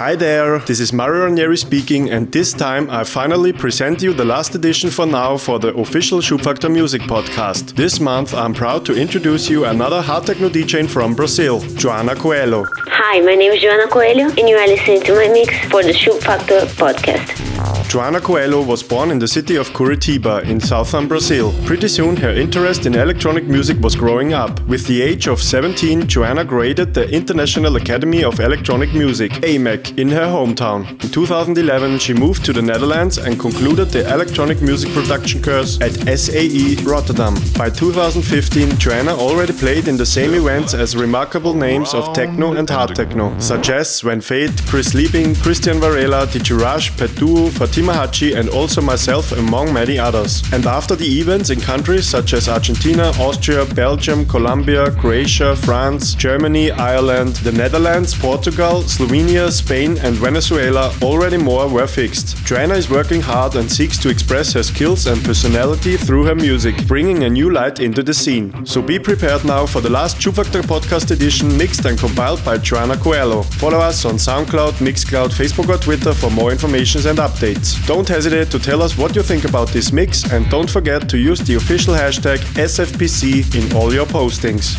Hi there, this is Mario Ranieri speaking, and this time I finally present you the last edition for now for the official Schubfaktor Music podcast. This month I'm proud to introduce you another hard techno DJ from Brazil, Joanna Coelho. Hi, my name is Joanna Coelho, and you are listening to my mix for the Schubfaktor podcast. Joanna Coelho was born in the city of Curitiba in southern Brazil. Pretty soon her interest in electronic music was growing up. With the age of 17, Joanna graded the International Academy of Electronic Music, AMAC, in her hometown. In 2011, she moved to the Netherlands and concluded the electronic music production course at SAE Rotterdam. By 2015, Joana already played in the same events as remarkable names of techno and hard techno, such as Sven Väth, Chris Liebing, Christian Varela, Pet Duo, Fatima Hajji and also myself among many others. And after the events in countries such as Argentina, Austria, Belgium, Colombia, Croatia, France, Germany, Ireland, the Netherlands, Portugal, Slovenia, Spain and Venezuela, already more were fixed. Joanna is working hard and seeks to express her skills and personality through her music, bringing a new light into the scene. So be prepared now for the last Schubfaktor podcast edition mixed and compiled by Joanna Coelho. Follow us on SoundCloud, Mixcloud, Facebook or Twitter for more information and updates. Don't hesitate to tell us what you think about this mix and don't forget to use the official hashtag SFPC in all your postings.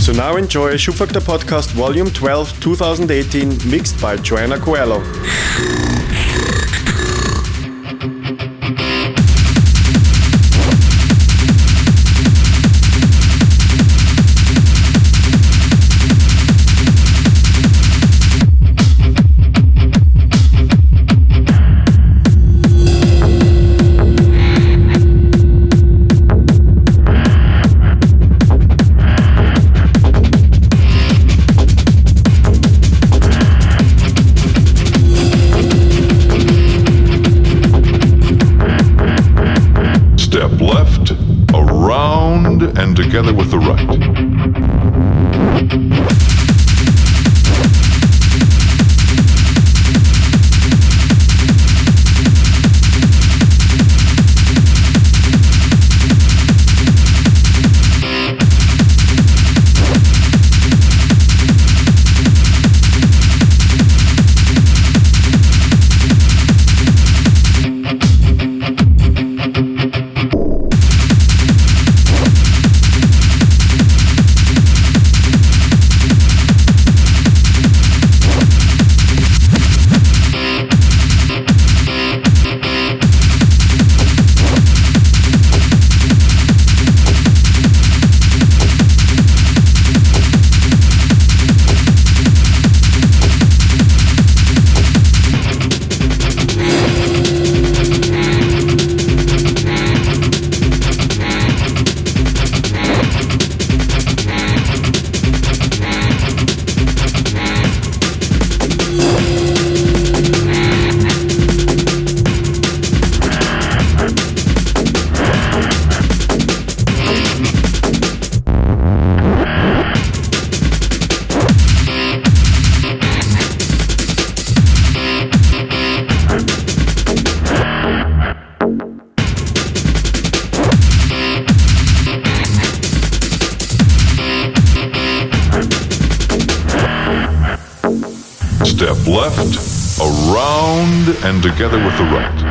So now enjoy Schubfaktor Podcast Volume 12 2018 mixed by Joanna Coelho. Step left, around, and together with the right.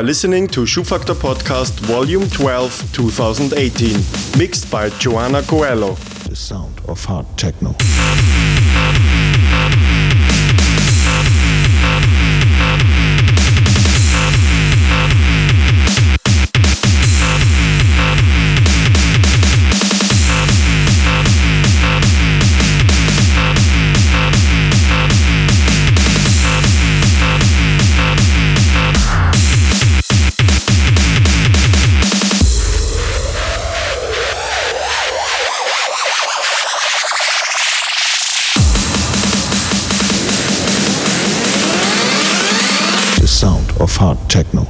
Are listening to Schubfaktor Podcast Volume 12 2018, mixed by Joanna Coelho. The sound of hard techno. Techno.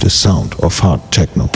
The sound of hard techno.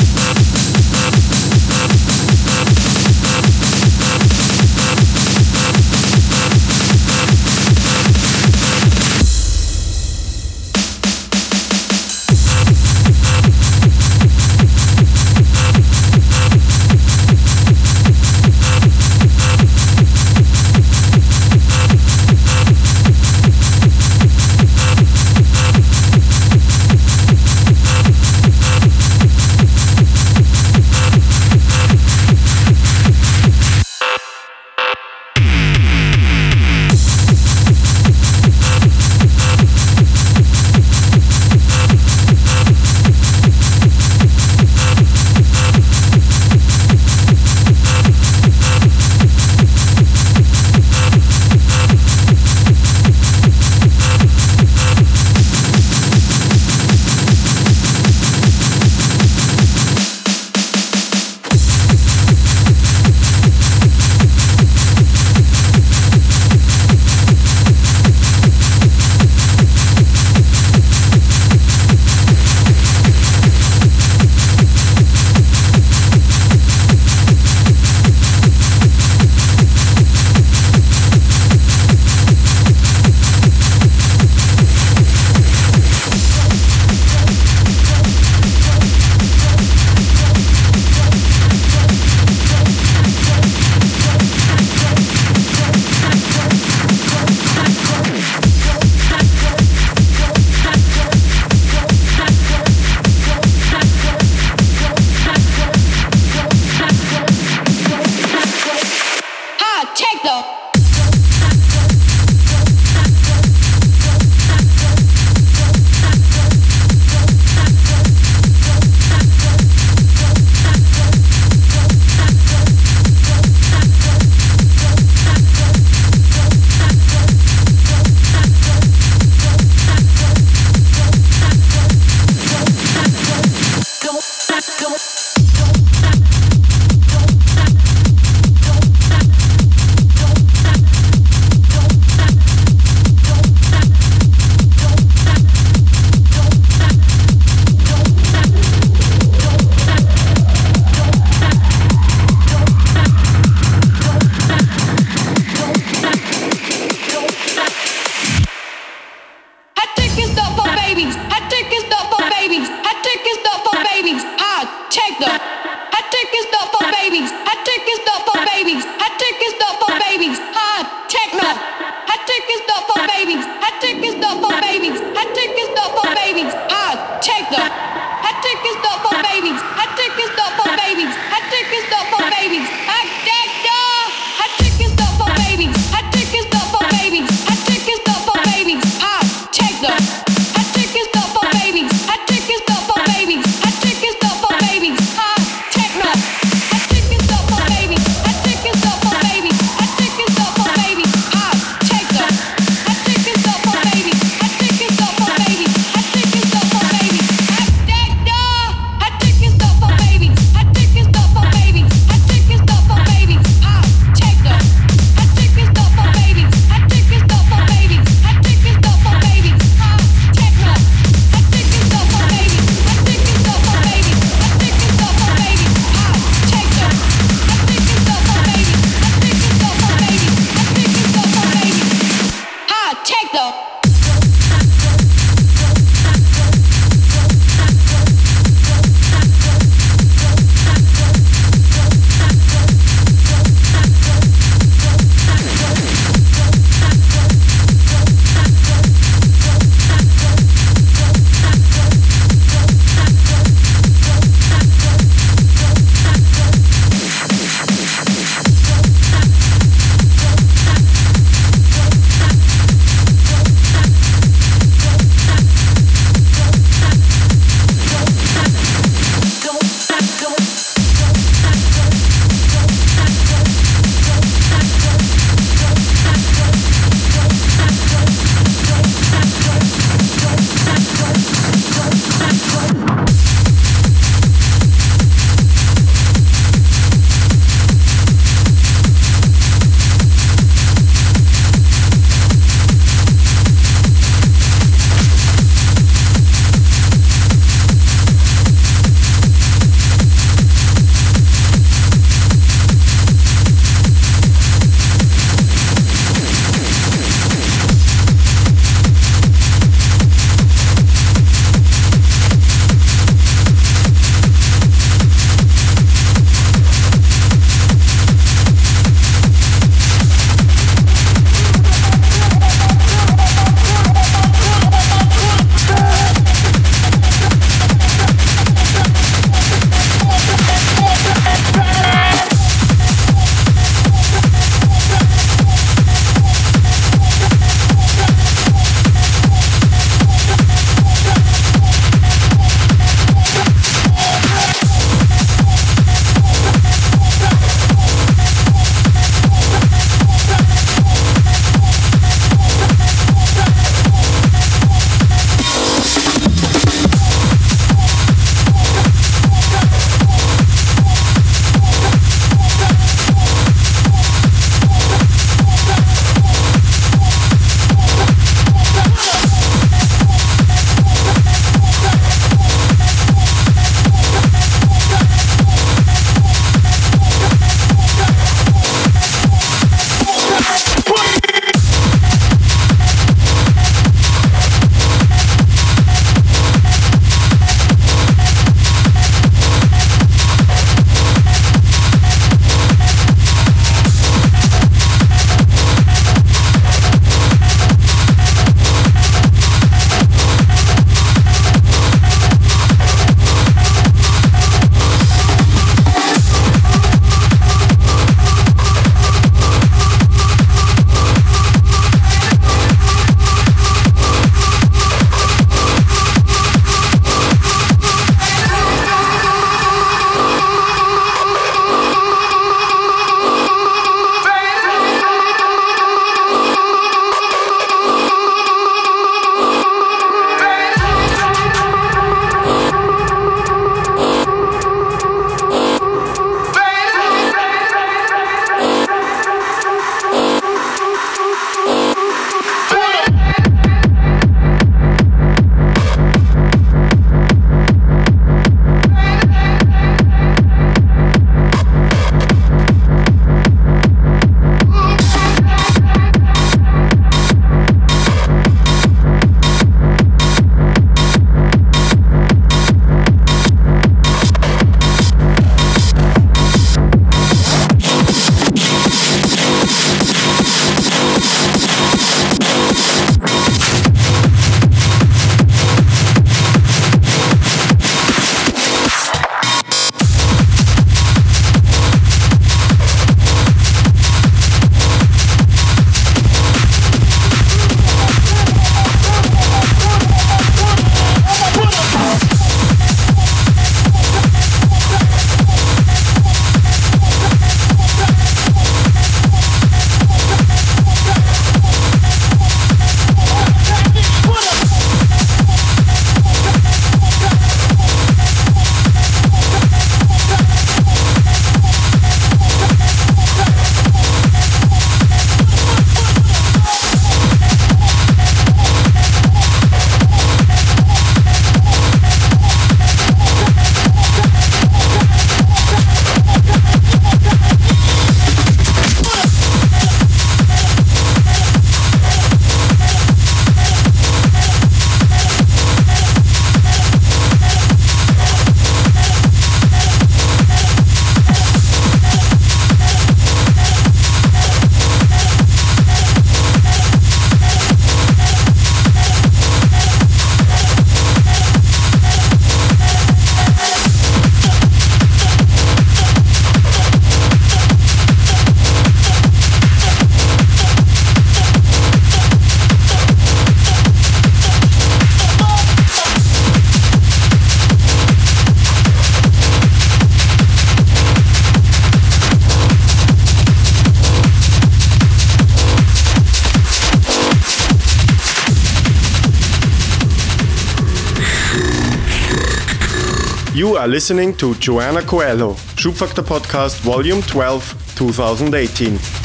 Are listening to Joanna Coelho, Schubfaktor Podcast Volume 12, 2018.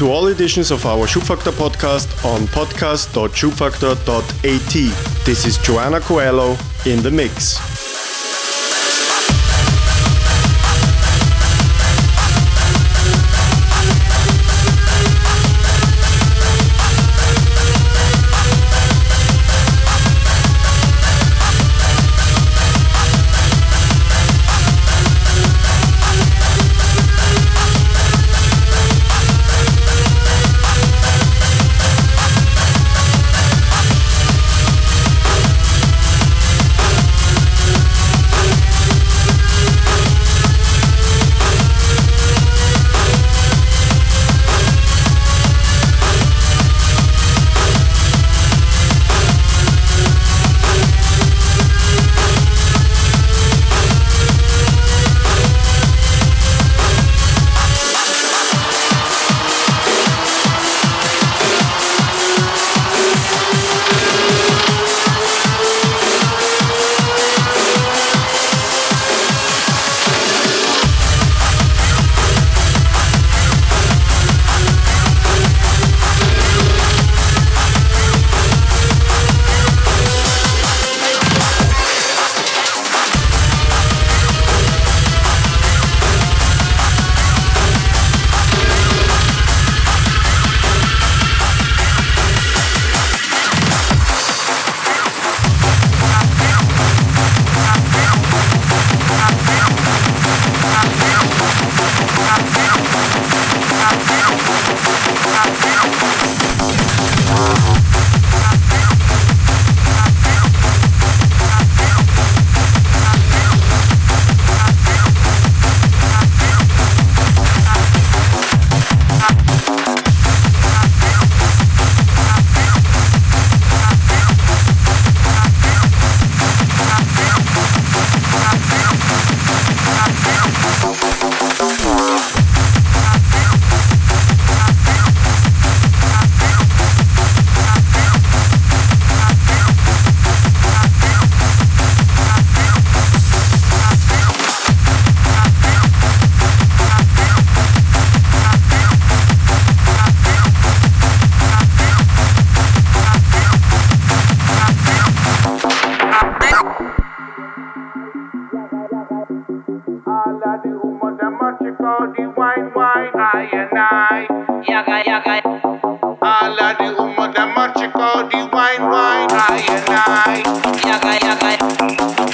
To all editions of our Schubfaktor podcast on podcast.schubfaktor.at. This is Joanna Coelho in the mix.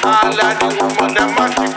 Alla di umo da marci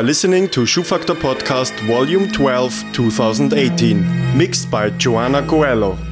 are listening to Schubfaktor Podcast Volume 12 2018, mixed by Joanna Coelho.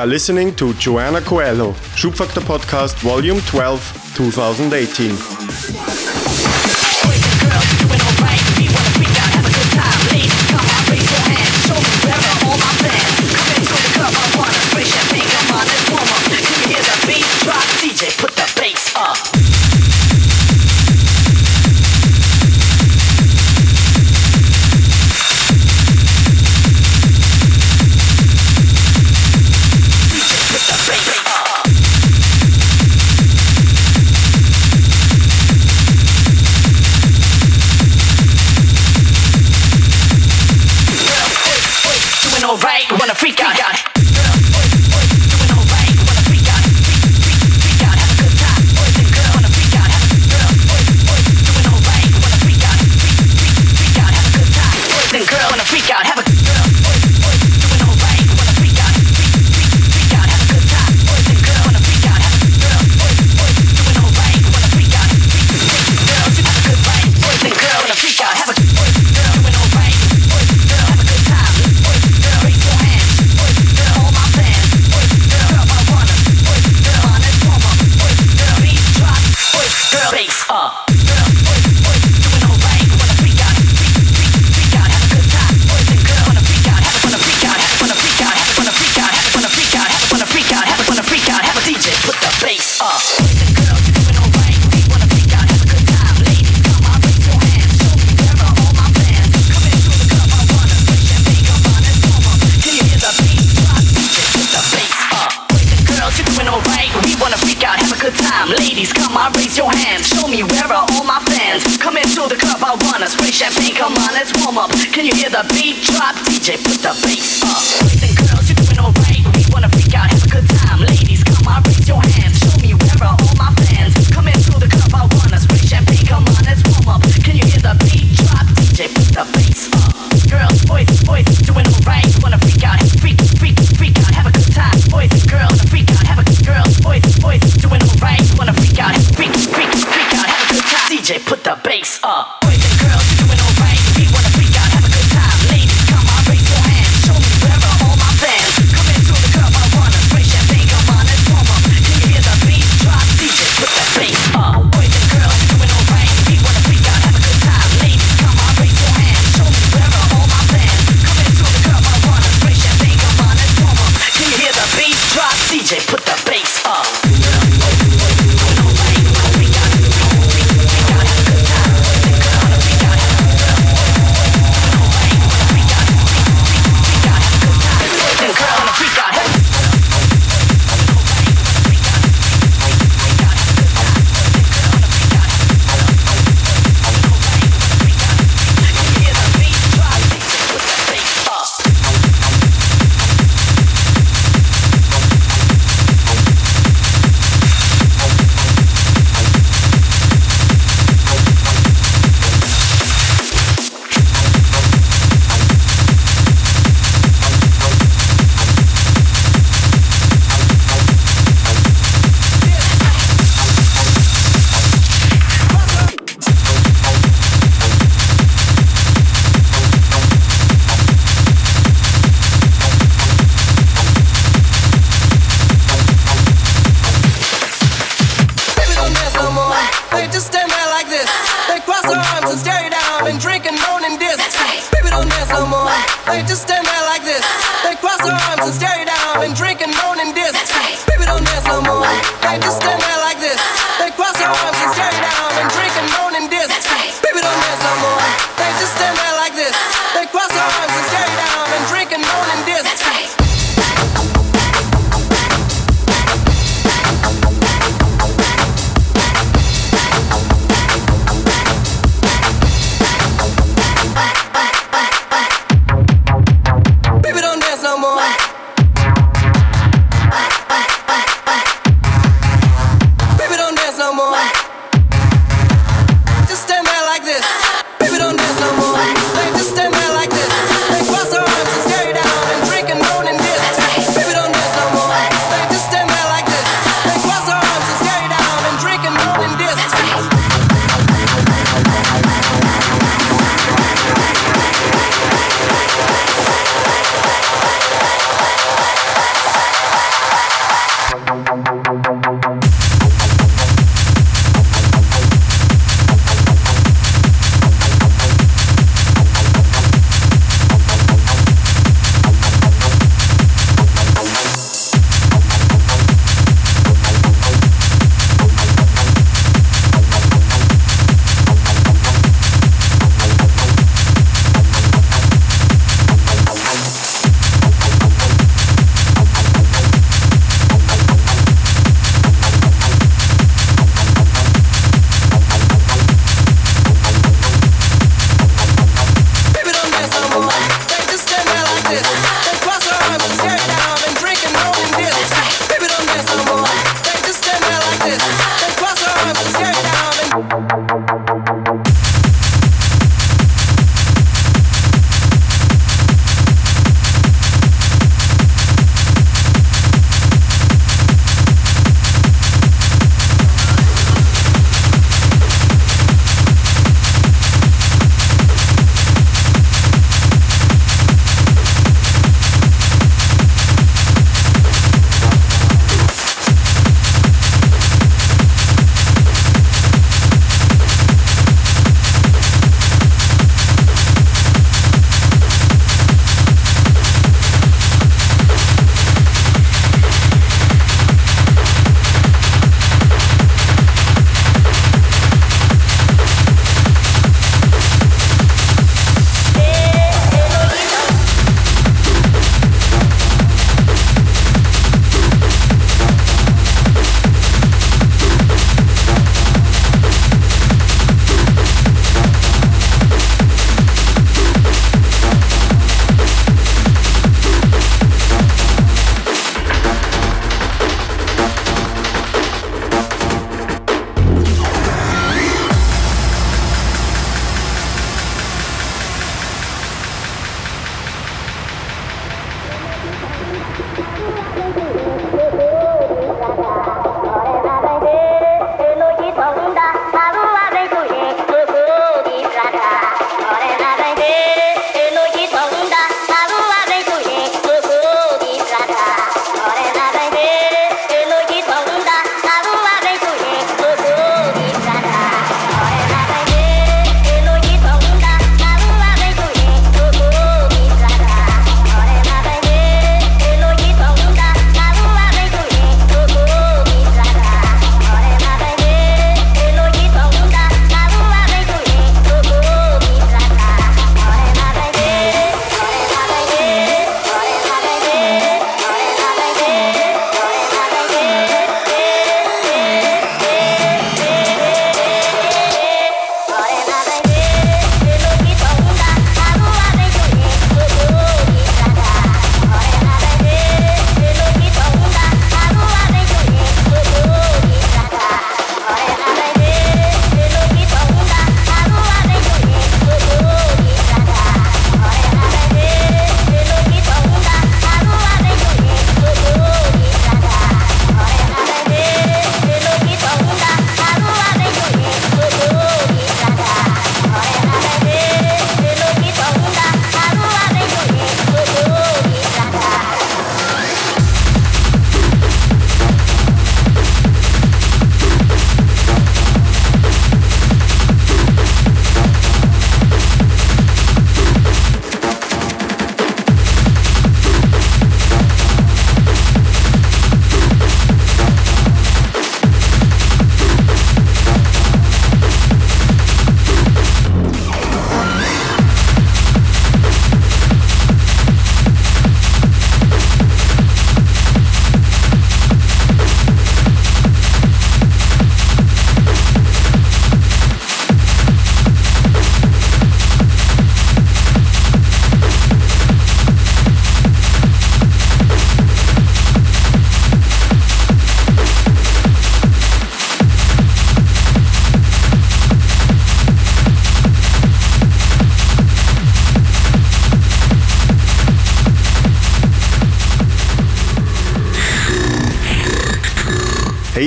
Are listening to Joanna Coelho, Schubfaktor Podcast, Volume 12, 2018.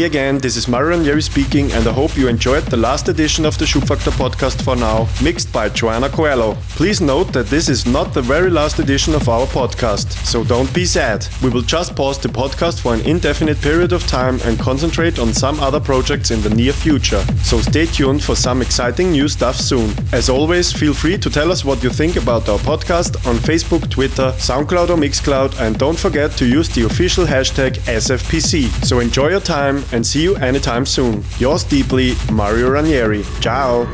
Again, this is Mario Ranieri speaking, and I hope you enjoyed the last edition of the Schubfaktor podcast for now, mixed by Joanna Coelho. Please note that this is not the very last edition of our podcast, so don't be sad. We will just pause the podcast for an indefinite period of time and concentrate on some other projects in the near future. So stay tuned for some exciting new stuff soon. As always, feel free to tell us what you think about our podcast on Facebook, Twitter, SoundCloud, or Mixcloud, and don't forget to use the official hashtag SFPC. So enjoy your time and see you anytime soon. Yours deeply, Mario Ranieri. Ciao!